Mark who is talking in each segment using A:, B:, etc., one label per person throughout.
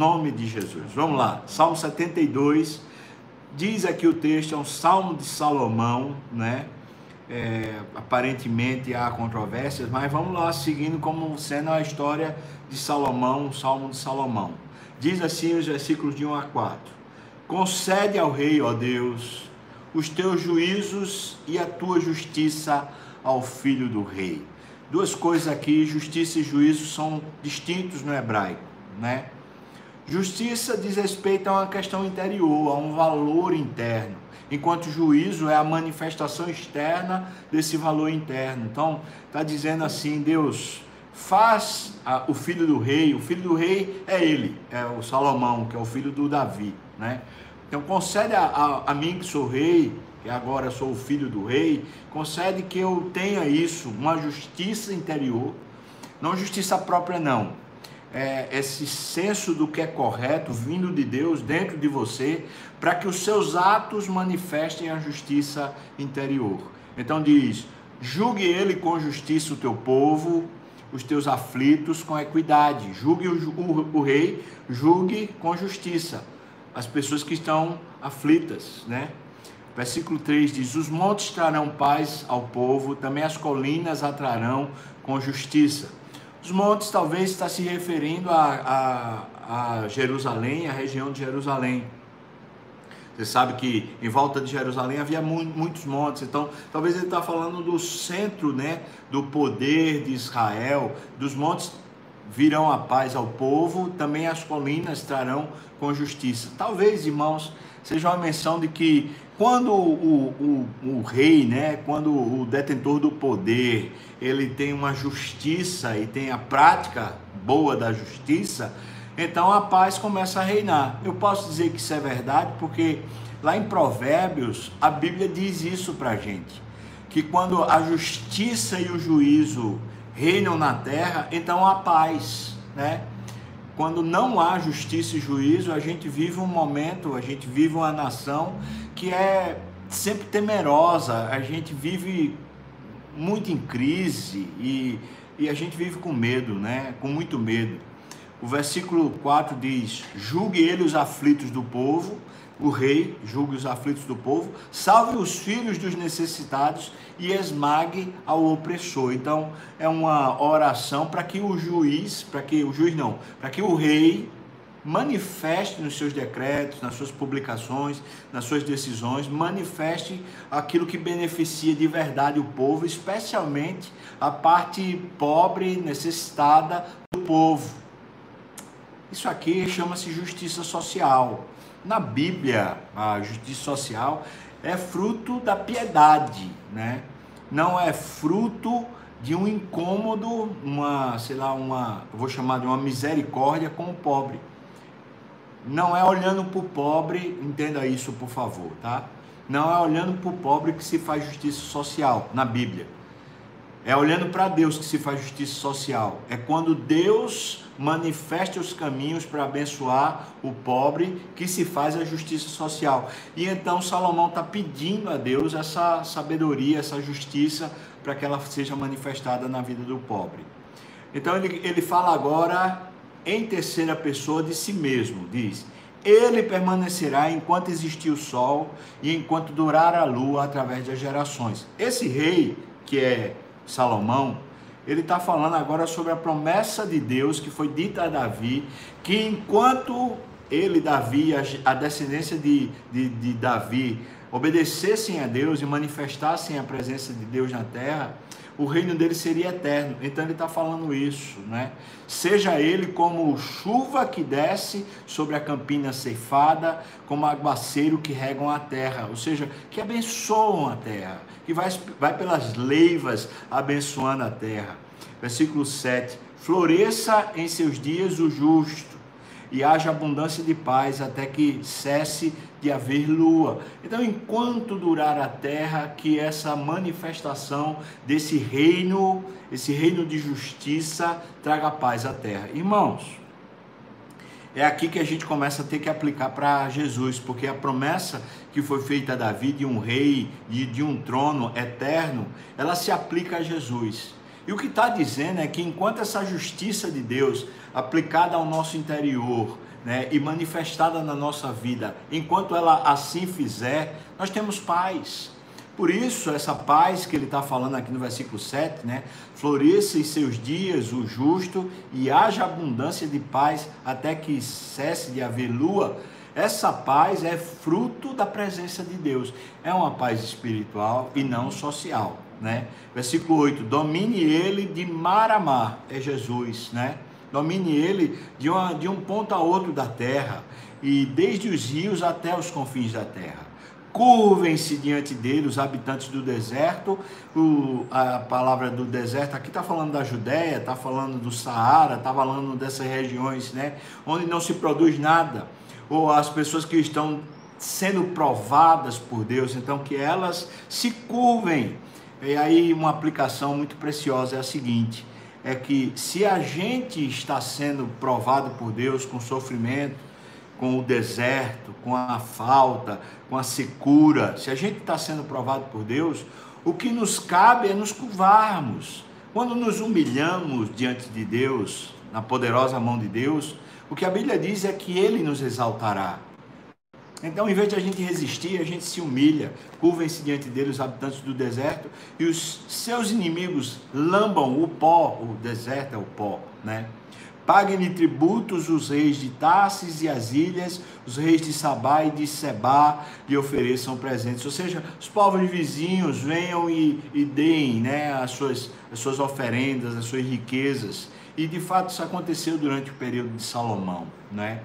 A: nome de Jesus. Vamos lá, Salmo 72, diz aqui o texto, é um salmo de Salomão, né? É, aparentemente há controvérsias, mas vamos lá, seguindo como sendo a história de Salomão, o salmo de Salomão. Diz assim os versículos de 1 a 4: Concede ao rei, ó Deus, os teus juízos e a tua justiça ao filho do rei. Duas coisas aqui, justiça e juízo são distintos no hebraico, né? Justiça diz respeito a uma questão interior, a um valor interno, enquanto juízo é a manifestação externa desse valor interno. Então, está dizendo assim: Deus faz a, o filho do rei, o filho do rei é ele, é o Salomão, que é o filho do Davi, né? Então, concede a, a, a mim que sou rei, que agora sou o filho do rei, concede que eu tenha isso, uma justiça interior, não justiça própria, não é, esse senso do que é correto vindo de Deus dentro de você, para que os seus atos manifestem a justiça interior. Então diz: julgue ele com justiça o teu povo, os teus aflitos com equidade. Julgue o, o, o rei, julgue com justiça as pessoas que estão aflitas, né? Versículo 3 diz: Os montes trarão paz ao povo, também as colinas atrarão com justiça. Os montes talvez está se referindo a, a, a Jerusalém, a região de Jerusalém. Você sabe que em volta de Jerusalém havia muitos montes, então talvez ele está falando do centro, né, do poder de Israel. Dos montes virão a paz ao povo, também as colinas trarão com justiça. Talvez, irmãos, seja uma menção de que quando o, o, o, rei, né, quando o detentor do poder, ele tem uma justiça e tem a prática boa da justiça, então a paz começa a reinar. Eu posso dizer que isso é verdade porque lá em Provérbios a Bíblia diz isso para gente, que quando a justiça e o juízo reinam na terra, então há paz, né? Quando não há justiça e juízo, a gente vive um momento, a gente vive uma nação que é sempre temerosa, a gente vive muito em crise e, e a gente vive com medo, né? Com muito medo. O versículo 4 diz: Julgue ele os aflitos do povo, o rei julgue os aflitos do povo, salve os filhos dos necessitados e esmague ao opressor. Então, é uma oração para que o juiz, para que o juiz não, para que o rei manifeste nos seus decretos, nas suas publicações, nas suas decisões, manifeste aquilo que beneficia de verdade o povo, especialmente a parte pobre, necessitada do povo. Isso aqui chama-se justiça social. Na Bíblia, a justiça social é fruto da piedade, né? Não é fruto de um incômodo, uma, sei lá, uma, vou chamar de uma misericórdia com o pobre não é olhando para o pobre, entenda isso por favor, tá? Não é olhando para o pobre que se faz justiça social na Bíblia. É olhando para Deus que se faz justiça social. É quando Deus manifesta os caminhos para abençoar o pobre que se faz a justiça social. E então Salomão está pedindo a Deus essa sabedoria, essa justiça, para que ela seja manifestada na vida do pobre. Então ele, ele fala agora em terceira pessoa de si mesmo, diz: Ele permanecerá enquanto existir o sol e enquanto durar a lua através das gerações. Esse rei, que é Salomão, ele está falando agora sobre a promessa de Deus que foi dita a Davi, que enquanto ele, Davi, a descendência de, de, de Davi, obedecessem a Deus e manifestassem a presença de Deus na terra, o reino dele seria eterno. Então ele está falando isso, né? Seja ele como chuva que desce sobre a campina ceifada, como aguaceiro que regam a terra, ou seja, que abençoam a terra, que vai, vai pelas leivas abençoando a terra. Versículo 7: Floresça em seus dias o justo, e haja abundância de paz até que cesse de haver lua. Então, enquanto durar a terra, que essa manifestação desse reino, esse reino de justiça, traga paz à terra. Irmãos, é aqui que a gente começa a ter que aplicar para Jesus, porque a promessa que foi feita a Davi de um rei e de um trono eterno, ela se aplica a Jesus. E o que está dizendo é que enquanto essa justiça de Deus aplicada ao nosso interior, né, e manifestada na nossa vida, enquanto ela assim fizer, nós temos paz. Por isso, essa paz que ele está falando aqui no versículo 7, né? Floresça em seus dias o justo e haja abundância de paz até que cesse de haver lua. Essa paz é fruto da presença de Deus. É uma paz espiritual e não social, né? Versículo 8: Domine ele de mar a mar, é Jesus, né? Domine ele de, uma, de um ponto a outro da terra e desde os rios até os confins da terra curvem-se diante dele os habitantes do deserto. O, a palavra do deserto aqui está falando da Judéia, está falando do Saara, está falando dessas regiões, né, onde não se produz nada, ou as pessoas que estão sendo provadas por Deus, então que elas se curvem. E aí uma aplicação muito preciosa é a seguinte: é que se a gente está sendo provado por Deus com sofrimento, com o deserto, com a falta, com a secura, se a gente está sendo provado por Deus, o que nos cabe é nos curvarmos. Quando nos humilhamos diante de Deus, na poderosa mão de Deus, o que a Bíblia diz é que Ele nos exaltará. Então, em vez de a gente resistir, a gente se humilha, curvem-se diante dele os habitantes do deserto e os seus inimigos lambam o pó, o deserto é o pó, né? Paguem-lhe tributos os reis de Tarsis e as ilhas, os reis de Sabá e de Sebá lhe ofereçam presentes. Ou seja, os povos vizinhos venham e, e deem né, as, suas, as suas oferendas, as suas riquezas. E de fato isso aconteceu durante o período de Salomão. Né?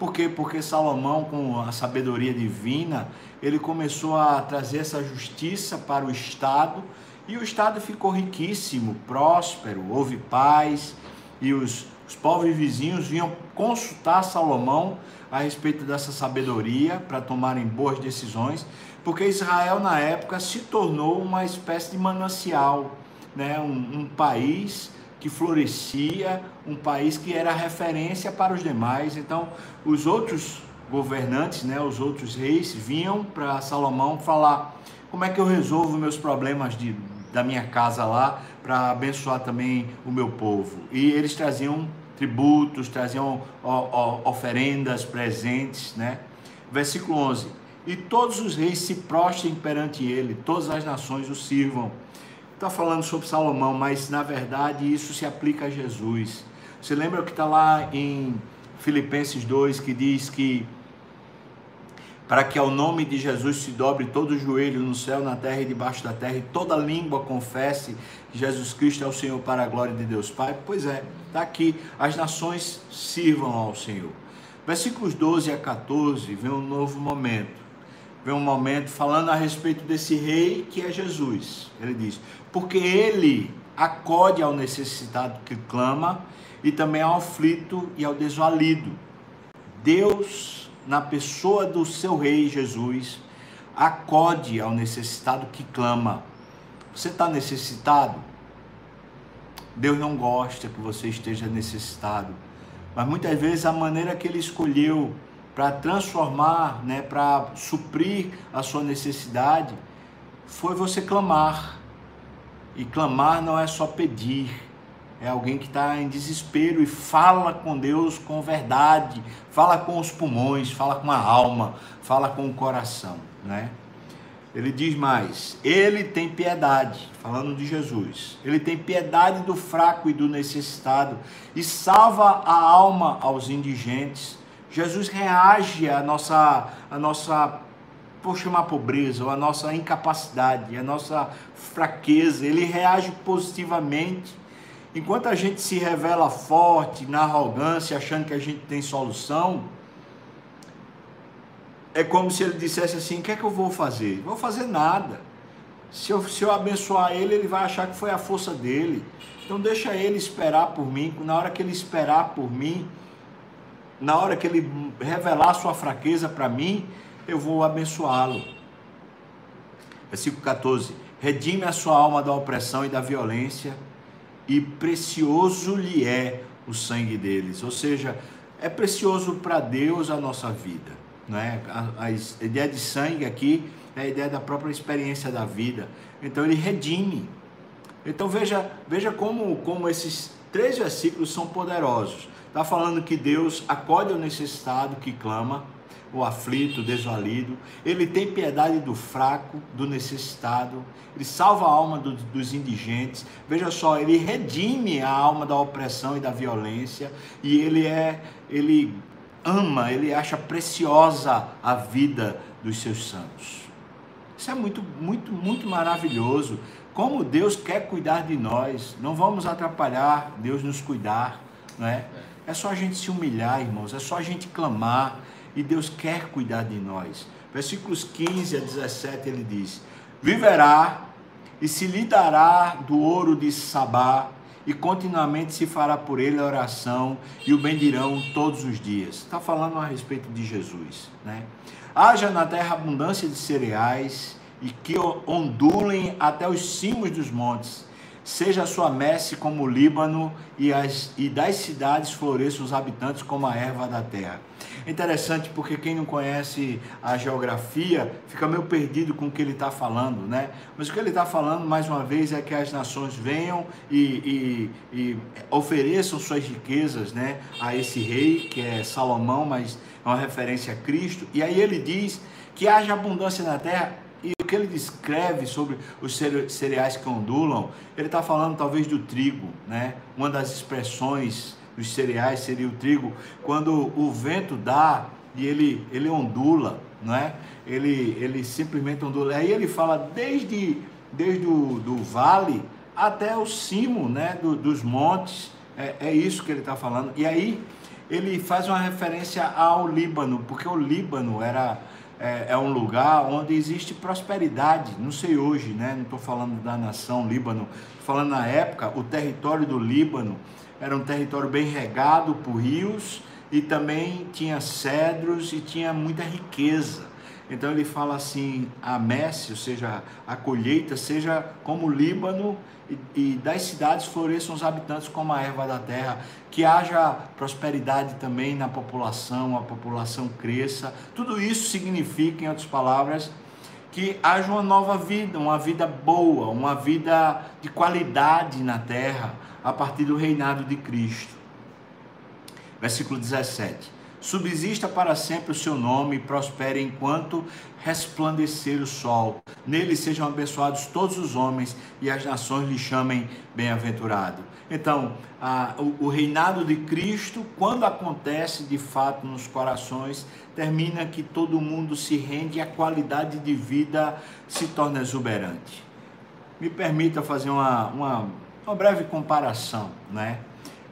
A: Por quê? Porque Salomão, com a sabedoria divina, ele começou a trazer essa justiça para o Estado e o Estado ficou riquíssimo, próspero, houve paz e os os povos vizinhos vinham consultar Salomão a respeito dessa sabedoria para tomarem boas decisões, porque Israel na época se tornou uma espécie de manancial, né? um, um país que florescia, um país que era referência para os demais. Então, os outros governantes, né, os outros reis, vinham para Salomão falar: como é que eu resolvo meus problemas de, da minha casa lá para abençoar também o meu povo? E eles traziam tributos, traziam oferendas, presentes, né? Versículo 11: E todos os reis se prostrem perante ele, todas as nações o sirvam. Está falando sobre Salomão, mas na verdade isso se aplica a Jesus. Você lembra o que está lá em Filipenses 2 que diz que para que ao nome de Jesus se dobre todo o joelho no céu, na terra e debaixo da terra, e toda língua confesse que Jesus Cristo é o Senhor para a glória de Deus Pai? Pois é, está aqui, as nações sirvam ao Senhor. Versículos 12 a 14, vem um novo momento. Vem um momento falando a respeito desse rei que é Jesus. Ele diz: Porque ele acode ao necessitado que clama, e também ao aflito e ao desvalido. Deus na pessoa do seu rei Jesus, acode ao necessitado que clama. Você está necessitado? Deus não gosta que você esteja necessitado, mas muitas vezes a maneira que Ele escolheu para transformar, né, para suprir a sua necessidade, foi você clamar. E clamar não é só pedir, é alguém que está em desespero e fala com Deus com verdade, fala com os pulmões, fala com a alma, fala com o coração, né? Ele diz mais: Ele tem piedade, falando de Jesus. Ele tem piedade do fraco e do necessitado e salva a alma aos indigentes. Jesus reage à nossa, à nossa, por chamar pobreza, ou à nossa incapacidade, à nossa fraqueza. Ele reage positivamente Enquanto a gente se revela forte na arrogância, achando que a gente tem solução, é como se ele dissesse assim: o que é que eu vou fazer? Não vou fazer nada. Se eu, se eu abençoar ele, ele vai achar que foi a força dele. Então deixa ele esperar por mim. Na hora que ele esperar por mim, na hora que ele revelar sua fraqueza para mim, eu vou abençoá-lo. Versículo 14: Redime a sua alma da opressão e da violência e precioso lhe é o sangue deles. Ou seja, é precioso para Deus a nossa vida. Né? A, a, ideia de sangue aqui é a ideia da própria experiência da vida. Então ele redime. Então veja, veja como, como esses três versículos são poderosos. Está falando que Deus acode ao necessitado que clama, o aflito, o desvalido. Ele tem piedade do fraco, do necessitado. Ele salva a alma do, dos indigentes. Veja só, ele redime a alma da opressão e da violência. E ele é, ele ama, ele acha preciosa a vida dos seus santos. Isso é muito, muito, muito maravilhoso. Como Deus quer cuidar de nós. Não vamos atrapalhar Deus nos cuidar, não é? É só a gente se humilhar, irmãos. É só a gente clamar e Deus quer cuidar de nós. Versículos 15 a 17 ele diz: Viverá e se lhe dará do ouro de Sabá, e continuamente se fará por ele a oração, e o bendirão todos os dias. Está falando a respeito de Jesus, né? Haja na terra abundância de cereais, e que ondulem até os cimos dos montes seja a sua messe como o Líbano e, as, e das cidades floresçam os habitantes como a erva da terra. É interessante porque quem não conhece a geografia fica meio perdido com o que ele está falando, né? Mas o que ele está falando, mais uma vez, é que as nações venham e, e, e ofereçam suas riquezas né, a esse rei, que é Salomão, mas é uma referência a Cristo. E aí ele diz que haja abundância na terra que ele descreve sobre os cereais que ondulam, ele está falando talvez do trigo, né? Uma das expressões dos cereais seria o trigo, quando o vento dá e ele, ele ondula, não é? Ele, ele simplesmente ondula. Aí ele fala desde, desde o do vale até o cimo, né? Do, dos montes. É, é isso que ele está falando. E aí ele faz uma referência ao Líbano, porque o Líbano era é, é, um lugar onde existe prosperidade. Não sei hoje, né? Não estou falando da nação Líbano, falando na época, o território do Líbano era um território bem regado por rios e também tinha cedros e tinha muita riqueza. Então ele fala assim: a messe, ou seja, a colheita, seja como o Líbano e, e das cidades floresçam os habitantes como a erva da terra, que haja prosperidade também na população, a população cresça. Tudo isso significa, em outras palavras, que haja uma nova vida, uma vida boa, uma vida de qualidade na terra, a partir do reinado de Cristo. Versículo 17 subsista para sempre o seu nome prospere enquanto resplandecer o sol. Nele sejam abençoados todos os homens e as nações lhe chamem bem-aventurado. Então, a, o, o reinado de Cristo, quando acontece de fato nos corações, termina que todo mundo se rende e a qualidade de vida se torna exuberante. Me permita fazer uma, uma, uma breve comparação, né?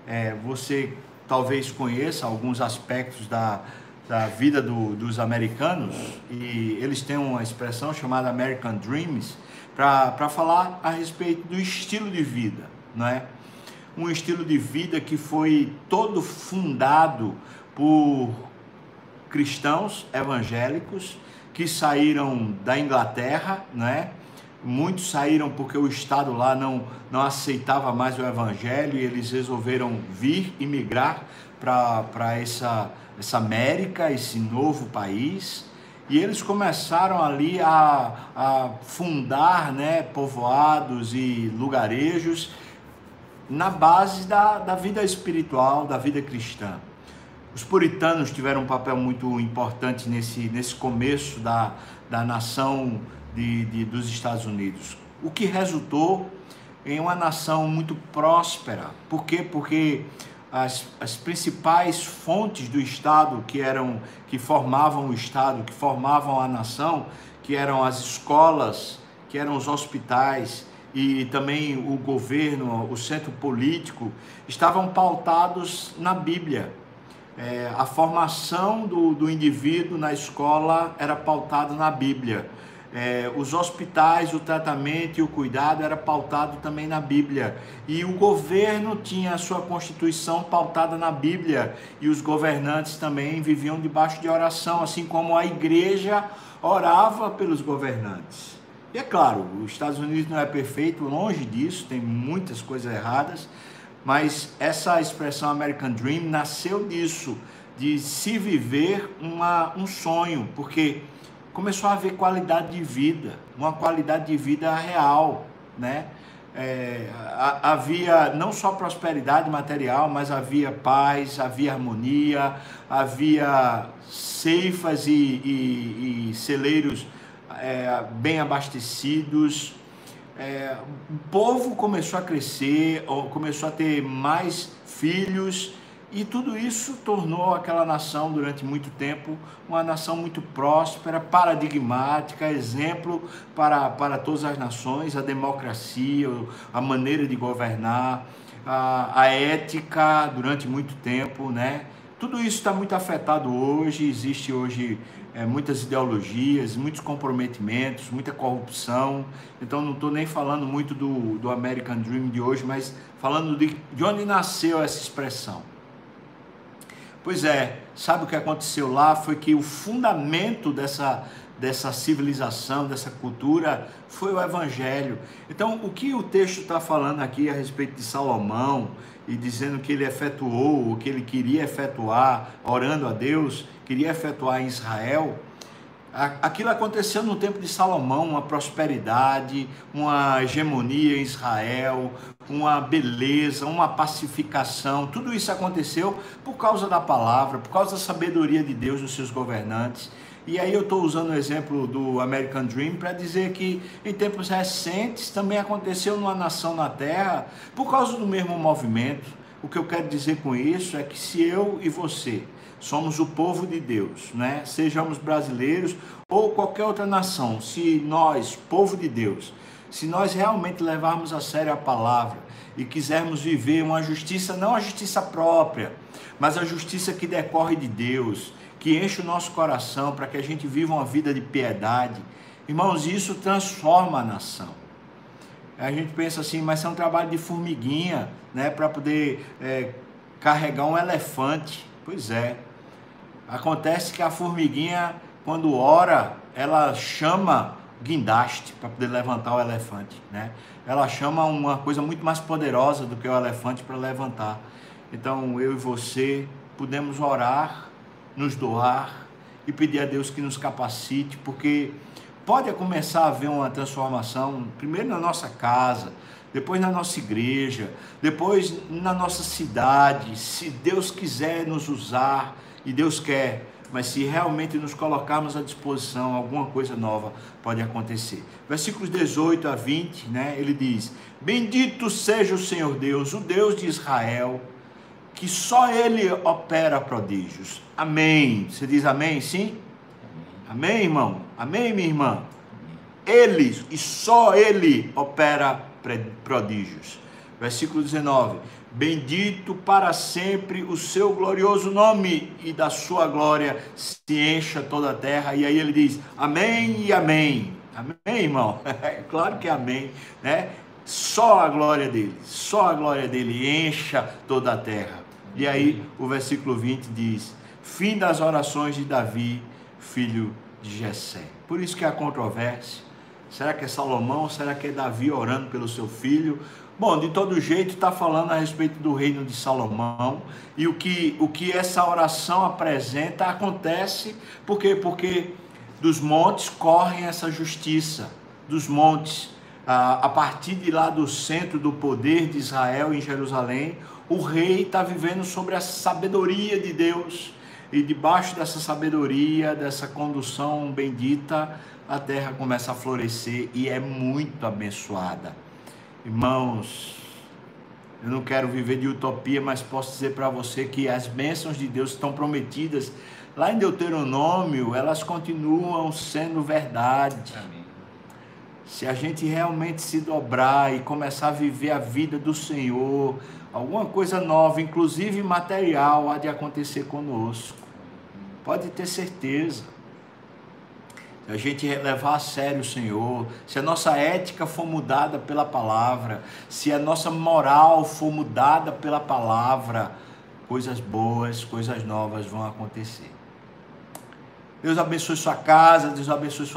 A: É, você talvez conheça alguns aspectos da, da vida do, dos americanos e eles têm uma expressão chamada American Dreams para falar a respeito do estilo de vida, não é? Um estilo de vida que foi todo fundado por cristãos evangélicos que saíram da Inglaterra, né? Muitos saíram porque o Estado lá não, não aceitava mais o Evangelho e eles resolveram vir e migrar para essa, essa América, esse novo país. E eles começaram ali a, a fundar né, povoados e lugarejos na base da, da vida espiritual, da vida cristã. Os puritanos tiveram um papel muito importante nesse, nesse começo da, da nação de, de, dos Estados Unidos, o que resultou em uma nação muito próspera. Por quê? Porque as, as principais fontes do Estado que eram que formavam o Estado, que formavam a nação, que eram as escolas, que eram os hospitais e também o governo, o centro político, estavam pautados na Bíblia. É, a formação do, do indivíduo na escola era pautada na Bíblia é, os hospitais, o tratamento e o cuidado era pautado também na Bíblia. E o governo tinha a sua constituição pautada na Bíblia. E os governantes também viviam debaixo de oração, assim como a igreja orava pelos governantes. E é claro, os Estados Unidos não é perfeito, longe disso, tem muitas coisas erradas, mas essa expressão American Dream nasceu disso, de se viver uma, um sonho, porque começou a haver qualidade de vida, uma qualidade de vida real, né? é, havia não só prosperidade material, mas havia paz, havia harmonia, havia ceifas e, e, e celeiros é, bem abastecidos. É, o povo começou a crescer, começou a ter mais filhos e tudo isso tornou aquela nação, durante muito tempo, uma nação muito próspera, paradigmática, exemplo para, para todas as nações, a democracia, a maneira de governar, a, a ética durante muito tempo, né? Tudo isso está muito afetado hoje, existe hoje é, muitas ideologias, muitos comprometimentos, muita corrupção. Então não estou nem falando muito do, do American Dream de hoje, mas falando de, de onde nasceu essa expressão. Pois é, sabe o que aconteceu lá? Foi que o fundamento dessa, dessa civilização, dessa cultura, foi o Evangelho. Então, o que o texto está falando aqui a respeito de Salomão e dizendo que ele efetuou, o que ele queria efetuar, orando a Deus, queria efetuar em Israel, Aquilo aconteceu no tempo de Salomão, uma prosperidade, uma hegemonia em Israel, uma beleza, uma pacificação. Tudo isso aconteceu por causa da palavra, por causa da sabedoria de Deus dos seus governantes. E aí eu estou usando o exemplo do American Dream para dizer que em tempos recentes também aconteceu numa nação na Terra por causa do mesmo movimento. O que eu quero dizer com isso é que se eu e você somos o povo de Deus, né? Sejamos brasileiros ou qualquer outra nação, se nós, povo de Deus, se nós realmente levarmos a sério a palavra e quisermos viver uma justiça, não a justiça própria, mas a justiça que decorre de Deus, que enche o nosso coração para que a gente viva uma vida de piedade, irmãos, isso transforma a nação. A gente pensa assim, mas é um trabalho de formiguinha, né, para poder é, carregar um elefante. Pois é, Acontece que a formiguinha, quando ora, ela chama guindaste para poder levantar o elefante, né? Ela chama uma coisa muito mais poderosa do que o elefante para levantar. Então, eu e você podemos orar, nos doar e pedir a Deus que nos capacite, porque pode começar a haver uma transformação, primeiro na nossa casa, depois na nossa igreja, depois na nossa cidade, se Deus quiser nos usar e Deus quer, mas se realmente nos colocarmos à disposição, alguma coisa nova pode acontecer. Versículos 18 a 20, né, ele diz: Bendito seja o Senhor Deus, o Deus de Israel, que só Ele opera prodígios. Amém. Você diz amém, sim? Amém, amém irmão? Amém, minha irmã? Ele, e só Ele opera prodígios. Versículo 19: Bendito para sempre o seu glorioso nome e da sua glória se encha toda a terra. E aí ele diz: Amém e Amém. Amém, irmão? Claro que é amém, né? Só a glória dele, só a glória dele encha toda a terra. E aí o versículo 20 diz: Fim das orações de Davi, filho de Jessé. Por isso que há controvérsia. Será que é Salomão? Será que é Davi orando pelo seu filho? Bom, de todo jeito está falando a respeito do reino de Salomão e o que, o que essa oração apresenta acontece porque porque dos montes correm essa justiça, dos montes a partir de lá do centro do poder de Israel em Jerusalém, o rei está vivendo sobre a sabedoria de Deus e debaixo dessa sabedoria, dessa condução bendita, a terra começa a florescer e é muito abençoada. Irmãos, eu não quero viver de utopia, mas posso dizer para você que as bênçãos de Deus estão prometidas lá em Deuteronômio, elas continuam sendo verdade. Amém. Se a gente realmente se dobrar e começar a viver a vida do Senhor, alguma coisa nova, inclusive material, há de acontecer conosco. Pode ter certeza a gente levar a sério o Senhor, se a nossa ética for mudada pela palavra, se a nossa moral for mudada pela palavra, coisas boas, coisas novas vão acontecer. Deus abençoe sua casa, Deus abençoe sua